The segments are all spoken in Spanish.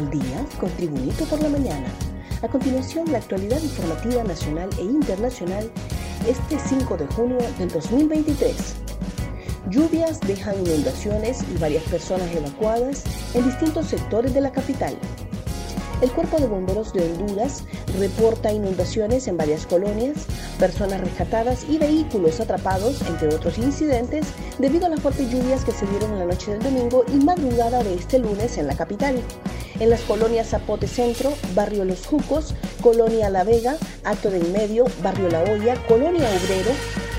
al día con Tribunito por la mañana. A continuación, la actualidad informativa nacional e internacional este 5 de junio del 2023. Lluvias dejan inundaciones y varias personas evacuadas en distintos sectores de la capital. El Cuerpo de Bomberos de Honduras reporta inundaciones en varias colonias, personas rescatadas y vehículos atrapados, entre otros incidentes, debido a las fuertes lluvias que se dieron en la noche del domingo y madrugada de este lunes en la capital. En las colonias Zapote Centro, Barrio Los Jucos, Colonia La Vega, Alto del Medio, Barrio La Hoya, Colonia Obrero,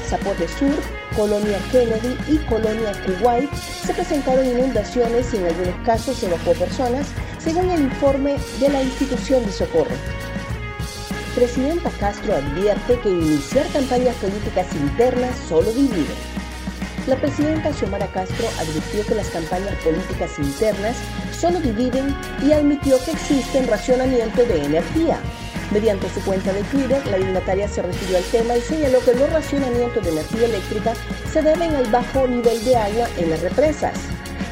Zapote Sur, Colonia Kennedy y Colonia Kuwait se presentaron inundaciones y en algunos casos se evacuó personas, según el informe de la institución de socorro. Presidenta Castro advierte que iniciar campañas políticas internas solo divide. La presidenta Xiomara Castro advirtió que las campañas políticas internas solo dividen y admitió que existe racionamiento de energía. Mediante su cuenta de Twitter, la dignataria se refirió al tema y señaló que los racionamientos de energía eléctrica se deben al bajo nivel de agua en las represas.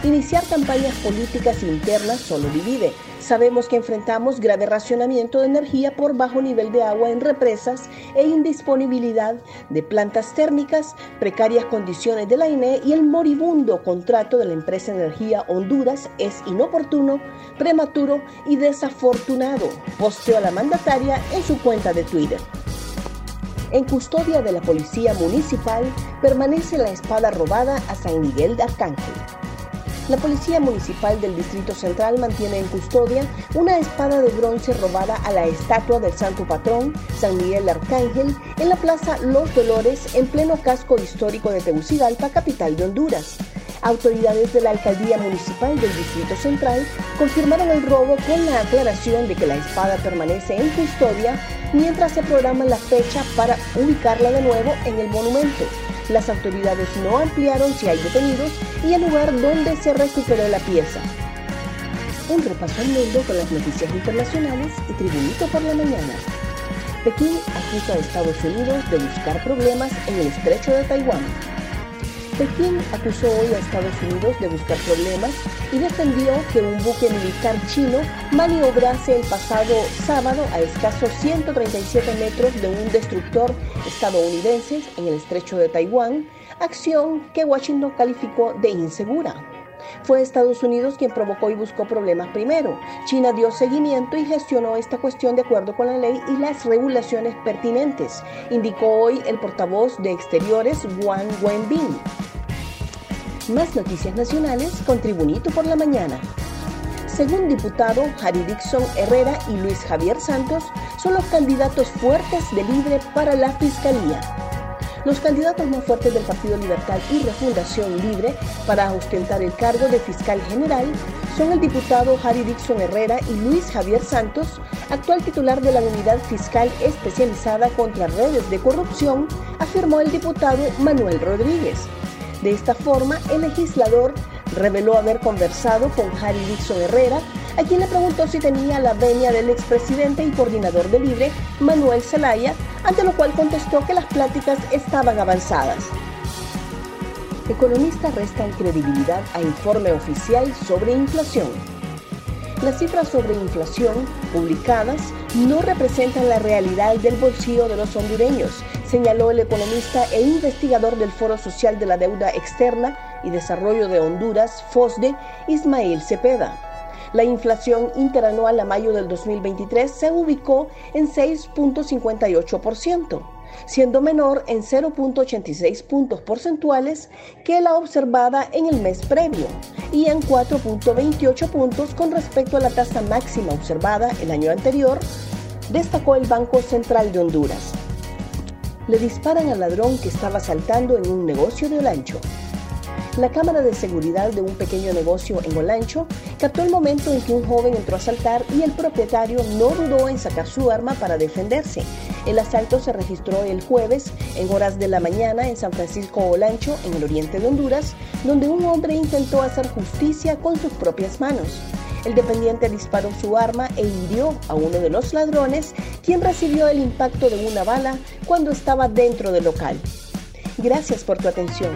Iniciar campañas políticas internas solo divide. Sabemos que enfrentamos grave racionamiento de energía por bajo nivel de agua en represas e indisponibilidad de plantas térmicas, precarias condiciones de la INE y el moribundo contrato de la empresa Energía Honduras es inoportuno, prematuro y desafortunado, posteó la mandataria en su cuenta de Twitter. En custodia de la Policía Municipal permanece la espada robada a San Miguel de Arcángel. La Policía Municipal del Distrito Central mantiene en custodia una espada de bronce robada a la estatua del Santo Patrón, San Miguel Arcángel, en la Plaza Los Dolores, en pleno casco histórico de Tegucigalpa, capital de Honduras. Autoridades de la Alcaldía Municipal del Distrito Central confirmaron el robo con la aclaración de que la espada permanece en custodia mientras se programa la fecha para ubicarla de nuevo en el monumento. Las autoridades no ampliaron si hay detenidos y el lugar donde se recuperó la pieza. Un repaso al mundo con las noticias internacionales y Tribunito por la mañana. Pekín acusa a Estados Unidos de buscar problemas en el estrecho de Taiwán. Pekín acusó hoy a Estados Unidos de buscar problemas y defendió que un buque militar chino maniobrase el pasado sábado a escasos 137 metros de un destructor estadounidense en el estrecho de Taiwán, acción que Washington calificó de insegura. Fue Estados Unidos quien provocó y buscó problemas primero. China dio seguimiento y gestionó esta cuestión de acuerdo con la ley y las regulaciones pertinentes, indicó hoy el portavoz de Exteriores Wang Wenbin. Más noticias nacionales con Tribunito por la Mañana. Según diputado, Harry Dixon Herrera y Luis Javier Santos son los candidatos fuertes de Libre para la Fiscalía. Los candidatos más fuertes del Partido Libertad y Refundación Libre para ostentar el cargo de fiscal general son el diputado Harry Dixon Herrera y Luis Javier Santos, actual titular de la Unidad Fiscal Especializada contra Redes de Corrupción, afirmó el diputado Manuel Rodríguez. De esta forma, el legislador reveló haber conversado con Harry Dixon Herrera, a quien le preguntó si tenía la venia del expresidente y coordinador de Libre, Manuel Zelaya, ante lo cual contestó que las pláticas estaban avanzadas. Economistas restan credibilidad a informe oficial sobre inflación. Las cifras sobre inflación publicadas no representan la realidad del bolsillo de los hondureños, señaló el economista e investigador del Foro Social de la Deuda Externa y Desarrollo de Honduras, FOSDE, Ismael Cepeda. La inflación interanual a mayo del 2023 se ubicó en 6.58%, siendo menor en 0.86 puntos porcentuales que la observada en el mes previo y en 4.28 puntos con respecto a la tasa máxima observada el año anterior, destacó el Banco Central de Honduras. Le disparan al ladrón que estaba saltando en un negocio de Olancho. La cámara de seguridad de un pequeño negocio en Olancho captó el momento en que un joven entró a asaltar y el propietario no dudó en sacar su arma para defenderse. El asalto se registró el jueves en horas de la mañana en San Francisco Olancho, en el oriente de Honduras, donde un hombre intentó hacer justicia con sus propias manos. El dependiente disparó su arma e hirió a uno de los ladrones, quien recibió el impacto de una bala cuando estaba dentro del local. Gracias por tu atención.